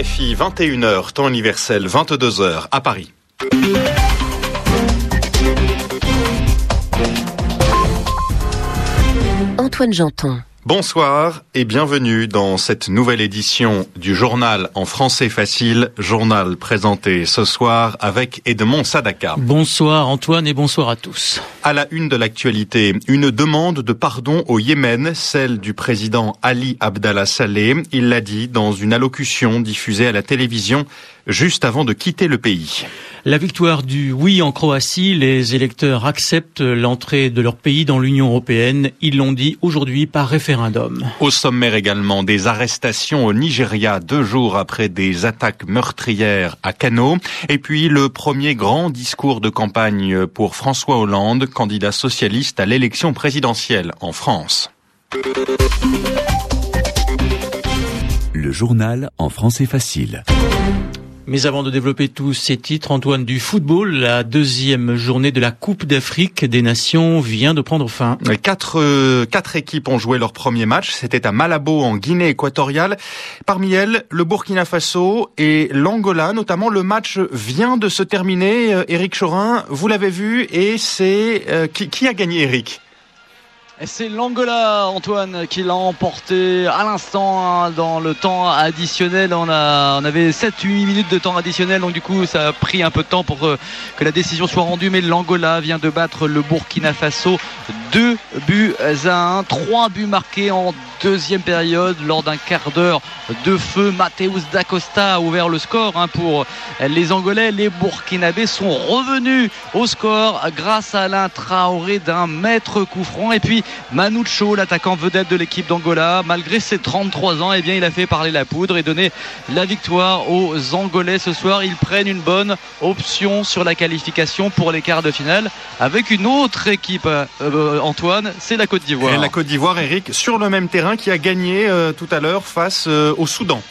RFI 21h, temps universel 22h à Paris. Antoine Janton. Bonsoir et bienvenue dans cette nouvelle édition du journal en français facile, journal présenté ce soir avec Edmond Sadaka. Bonsoir Antoine et bonsoir à tous. À la une de l'actualité, une demande de pardon au Yémen, celle du président Ali Abdallah Saleh. Il l'a dit dans une allocution diffusée à la télévision juste avant de quitter le pays. La victoire du oui en Croatie, les électeurs acceptent l'entrée de leur pays dans l'Union européenne. Ils l'ont dit aujourd'hui par référendum. Au sommaire également des arrestations au Nigeria deux jours après des attaques meurtrières à Kano. Et puis le premier grand discours de campagne pour François Hollande, candidat socialiste à l'élection présidentielle en France. Le journal en français facile. Mais avant de développer tous ces titres, Antoine, du football, la deuxième journée de la Coupe d'Afrique des Nations vient de prendre fin. Quatre, euh, quatre équipes ont joué leur premier match. C'était à Malabo, en Guinée équatoriale. Parmi elles, le Burkina Faso et l'Angola, notamment. Le match vient de se terminer. Eric euh, Chorin, vous l'avez vu, et c'est euh, qui, qui a gagné, Eric c'est l'Angola, Antoine, qui l'a emporté à l'instant hein, dans le temps additionnel. On, avait 7-8 minutes de temps additionnel, donc du coup ça a pris un peu de temps pour euh, que la décision soit rendue. Mais l'Angola vient de battre le Burkina Faso 2 buts à 1, 3 buts marqués en deuxième période lors d'un quart d'heure de feu. Mateus Dacosta a ouvert le score hein, pour les Angolais. Les Burkinabés sont revenus au score grâce à Alain Traoré d'un maître coup franc. Et puis Manucho, l'attaquant vedette de l'équipe d'Angola, malgré ses 33 ans, eh bien, il a fait parler la poudre et donné la victoire aux Angolais ce soir. Ils prennent une bonne option sur la qualification pour les quarts de finale avec une autre équipe, euh, Antoine, c'est la Côte d'Ivoire. La Côte d'Ivoire, Eric, sur le même terrain qui a gagné euh, tout à l'heure face euh, au Soudan.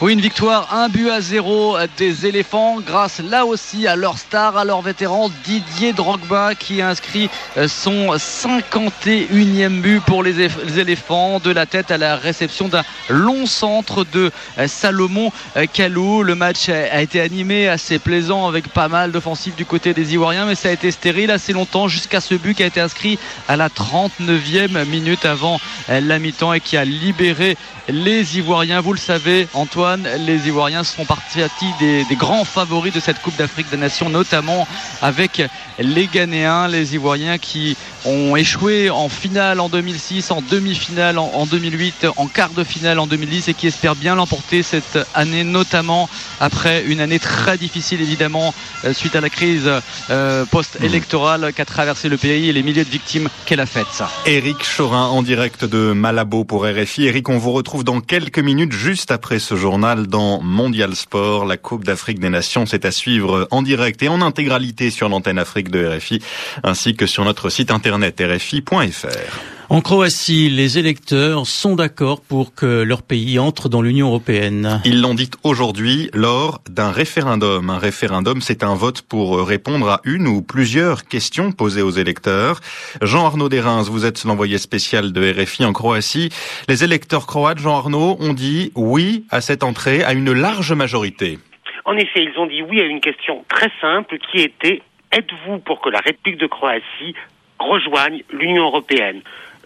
Oui, une victoire, un but à zéro des éléphants grâce là aussi à leur star, à leur vétéran Didier Drogba qui a inscrit euh, son 51e but pour les éléphants de la tête à la réception d'un long centre de euh, Salomon euh, Kalou. Le match a été animé, assez plaisant avec pas mal d'offensives du côté des Ivoiriens, mais ça a été stérile assez longtemps jusqu'à ce but qui a été inscrit à la 39e minute avant la mi-temps et qui a libéré les Ivoiriens. Vous le savez, Antoine les Ivoiriens sont partis des grands favoris de cette Coupe d'Afrique des Nations, notamment avec les Ghanéens, les Ivoiriens qui ont échoué en finale en 2006, en demi-finale en, 2008, en quart de finale en 2010 et qui espèrent bien l'emporter cette année, notamment après une année très difficile évidemment euh, suite à la crise euh, post-électorale qu'a traversé le pays et les milliers de victimes qu'elle a faites. Éric Chorin en direct de Malabo pour RFI. Éric, on vous retrouve dans quelques minutes juste après ce journal dans Mondial Sport. La Coupe d'Afrique des Nations, c'est à suivre en direct et en intégralité sur l'antenne Afrique de RFI ainsi que sur notre site internet rfi.fr. En Croatie, les électeurs sont d'accord pour que leur pays entre dans l'Union européenne. Ils l'ont dit aujourd'hui lors d'un référendum. Un référendum, c'est un vote pour répondre à une ou plusieurs questions posées aux électeurs. Jean-Arnaud Desrins, vous êtes l'envoyé spécial de RFI en Croatie. Les électeurs croates, Jean-Arnaud, ont dit oui à cette entrée à une large majorité. En effet, ils ont dit oui à une question très simple qui était êtes-vous pour que la République de Croatie rejoignent l'Union européenne?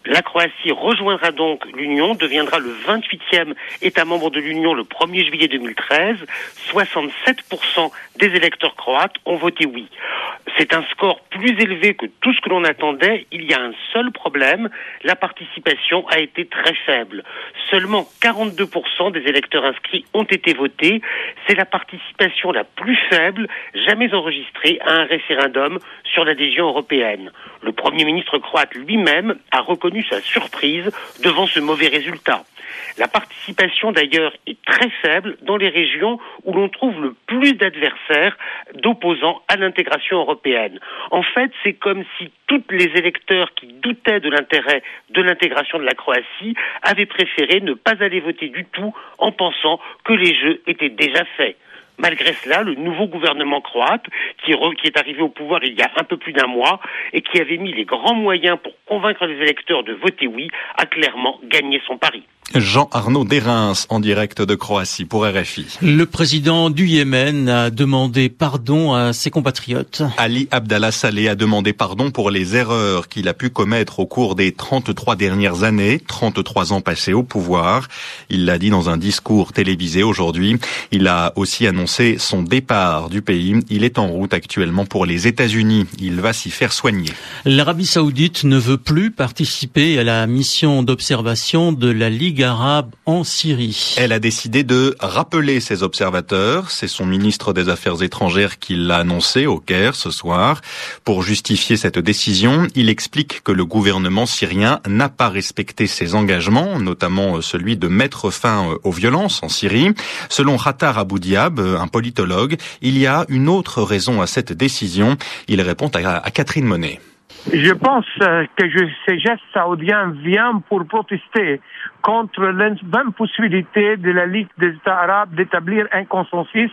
La Croatie rejoindra donc l'Union, deviendra le 28e État membre de l'Union le 1er juillet 2013. 67% des électeurs croates ont voté oui. C'est un score plus élevé que tout ce que l'on attendait. Il y a un seul problème, la participation a été très faible. Seulement 42% des électeurs inscrits ont été votés. C'est la participation la plus faible jamais enregistrée à un référendum sur l'adhésion européenne. Le Premier ministre croate lui-même a reconnu sa surprise devant ce mauvais résultat. La participation d'ailleurs est très faible dans les régions où l'on trouve le plus d'adversaires d'opposants à l'intégration européenne. En fait, c'est comme si tous les électeurs qui doutaient de l'intérêt de l'intégration de la Croatie avaient préféré ne pas aller voter du tout en pensant que les jeux étaient déjà faits. Malgré cela, le nouveau gouvernement croate, qui, est arrivé au pouvoir il y a un peu plus d'un mois et qui avait mis les grands moyens pour convaincre les électeurs de voter oui, a clairement gagné son pari. Jean Arnaud Derins en direct de Croatie pour RFI. Le président du Yémen a demandé pardon à ses compatriotes. Ali Abdallah Saleh a demandé pardon pour les erreurs qu'il a pu commettre au cours des 33 dernières années, 33 ans passés au pouvoir. Il l'a dit dans un discours télévisé aujourd'hui. Il a aussi annoncé son départ du pays. Il est en route actuellement pour les États-Unis. Il va s'y faire soigner. L'Arabie saoudite ne veut plus participer à la mission d'observation de la Ligue arabe en Syrie. Elle a décidé de rappeler ses observateurs. C'est son ministre des Affaires étrangères qui l'a annoncé au Caire ce soir. Pour justifier cette décision, il explique que le gouvernement syrien n'a pas respecté ses engagements, notamment celui de mettre fin aux violences en Syrie. Selon Khatar Abou Diab, un politologue, il y a une autre raison à cette décision. Il répond à, Catherine Monet. Je pense que ces gestes saoudiens viennent pour protester contre l'impossibilité de la Ligue des États arabes d'établir un consensus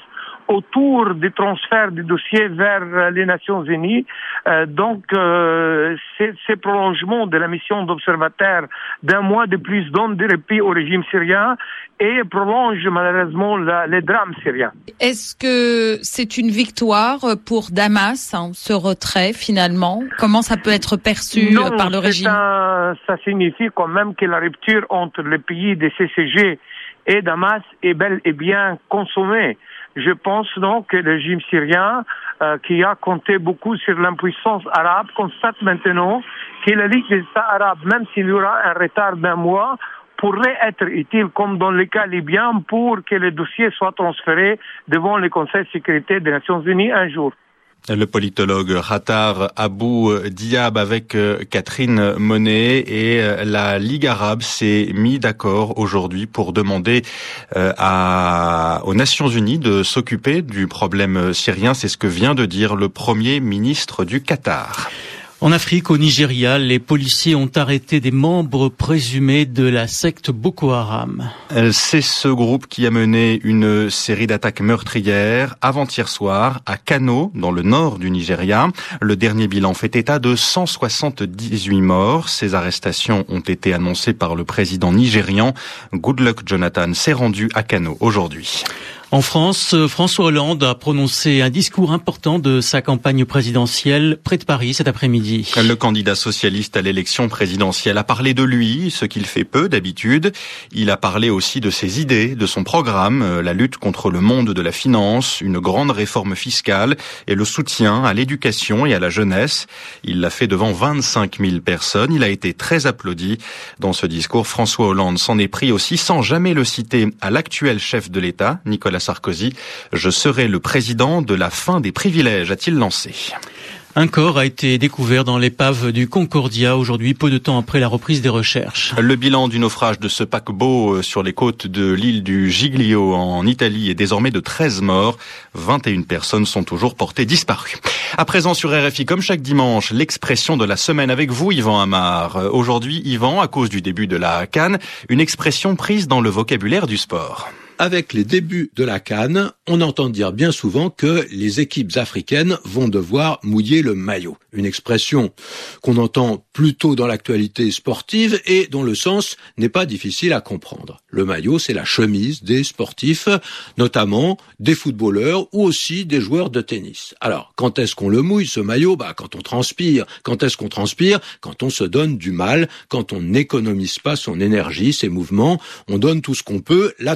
autour du transfert du dossier vers les Nations Unies. Euh, donc, euh, ces, prolongements de la mission d'observateur d'un mois de plus donnent des répits au régime syrien et prolongent malheureusement la, les drames syriens. Est-ce que c'est une victoire pour Damas, hein, ce retrait finalement? Comment ça peut être perçu non, par le régime? un, Ça signifie quand même que la rupture entre les pays des CCG et Damas est bel et bien consommée. Je pense donc que le régime syrien, euh, qui a compté beaucoup sur l'impuissance arabe, constate maintenant que la Ligue des États arabes, même s'il y aura un retard d'un mois, pourrait être utile, comme dans le cas libyen, pour que le dossier soit transféré devant le Conseil de sécurité des Nations Unies un jour. Le politologue Ratar Abou Diab avec euh, Catherine Monet et euh, la Ligue arabe s'est mis d'accord aujourd'hui pour demander euh, aux Nations Unies de s'occuper du problème syrien. C'est ce que vient de dire le premier ministre du Qatar. En Afrique, au Nigeria, les policiers ont arrêté des membres présumés de la secte Boko Haram. Euh, c'est ce groupe qui a mené une série d'attaques meurtrières avant-hier soir à Kano, dans le nord du Nigeria. Le dernier bilan fait état de 178 morts. Ces arrestations ont été annoncées par le président nigérian. Goodluck Jonathan s'est rendu à Kano aujourd'hui. En France, François Hollande a prononcé un discours important de sa campagne présidentielle près de Paris cet après-midi. Le candidat socialiste à l'élection présidentielle a parlé de lui, ce qu'il fait peu d'habitude. Il a parlé aussi de ses idées, de son programme, euh, la lutte contre le monde de la finance, une grande réforme fiscale et le soutien à l'éducation et à la jeunesse. Il l'a fait devant 25 000 personnes. Il a été très applaudi. Dans ce discours, François Hollande s'en est pris aussi sans jamais le citer à l'actuel chef de l'État, Nicolas Sarkozy. Je serai le président de la fin des privilèges, a-t-il lancé. Un corps a été découvert dans l'épave du Concordia aujourd'hui, peu de temps après la reprise des recherches. Le bilan du naufrage de ce paquebot euh, sur les côtes de l'île du Giglio en Italie est désormais de 13 morts. 21 personnes sont toujours portées disparues. À présent sur RFI, comme chaque dimanche, l'expression de la semaine avec vous, Yvan Amar. Euh, aujourd'hui, Yvan, à cause du début de la Cannes, une expression prise dans le vocabulaire du sport avec les débuts de la Cannes, on entend dire bien souvent que les équipes africaines vont devoir mouiller le maillot. Une expression qu'on entend plutôt dans l'actualité sportive et dont le sens n'est pas difficile à comprendre. Le maillot, c'est la chemise des sportifs, notamment des footballeurs ou aussi des joueurs de tennis. Alors, quand est-ce qu'on le mouille, ce maillot? Bah, quand on transpire. Quand est-ce qu'on transpire? Quand on se donne du mal, quand on n'économise pas son énergie, ses mouvements, on donne tout ce qu'on peut, la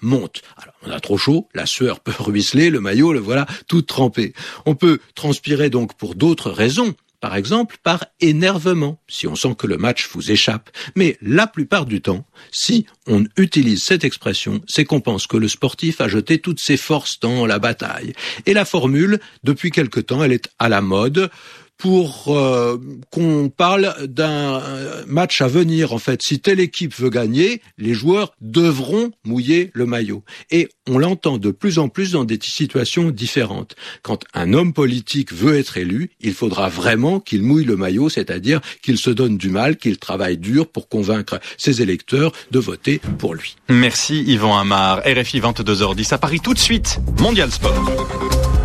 monte. On a trop chaud, la sueur peut ruisseler, le maillot, le voilà, tout trempé. On peut transpirer donc pour d'autres raisons. Par exemple, par énervement, si on sent que le match vous échappe. Mais la plupart du temps, si on utilise cette expression, c'est qu'on pense que le sportif a jeté toutes ses forces dans la bataille. Et la formule, depuis quelque temps, elle est à la mode pour euh, qu'on parle d'un match à venir. En fait, si telle équipe veut gagner, les joueurs devront mouiller le maillot. Et on l'entend de plus en plus dans des situations différentes. Quand un homme politique veut être élu, il faudra vraiment qu'il mouille le maillot, c'est-à-dire qu'il se donne du mal, qu'il travaille dur pour convaincre ses électeurs de voter pour lui. Merci Yvan Amar. RFI 22h10 à Paris tout de suite. Mondial Sport.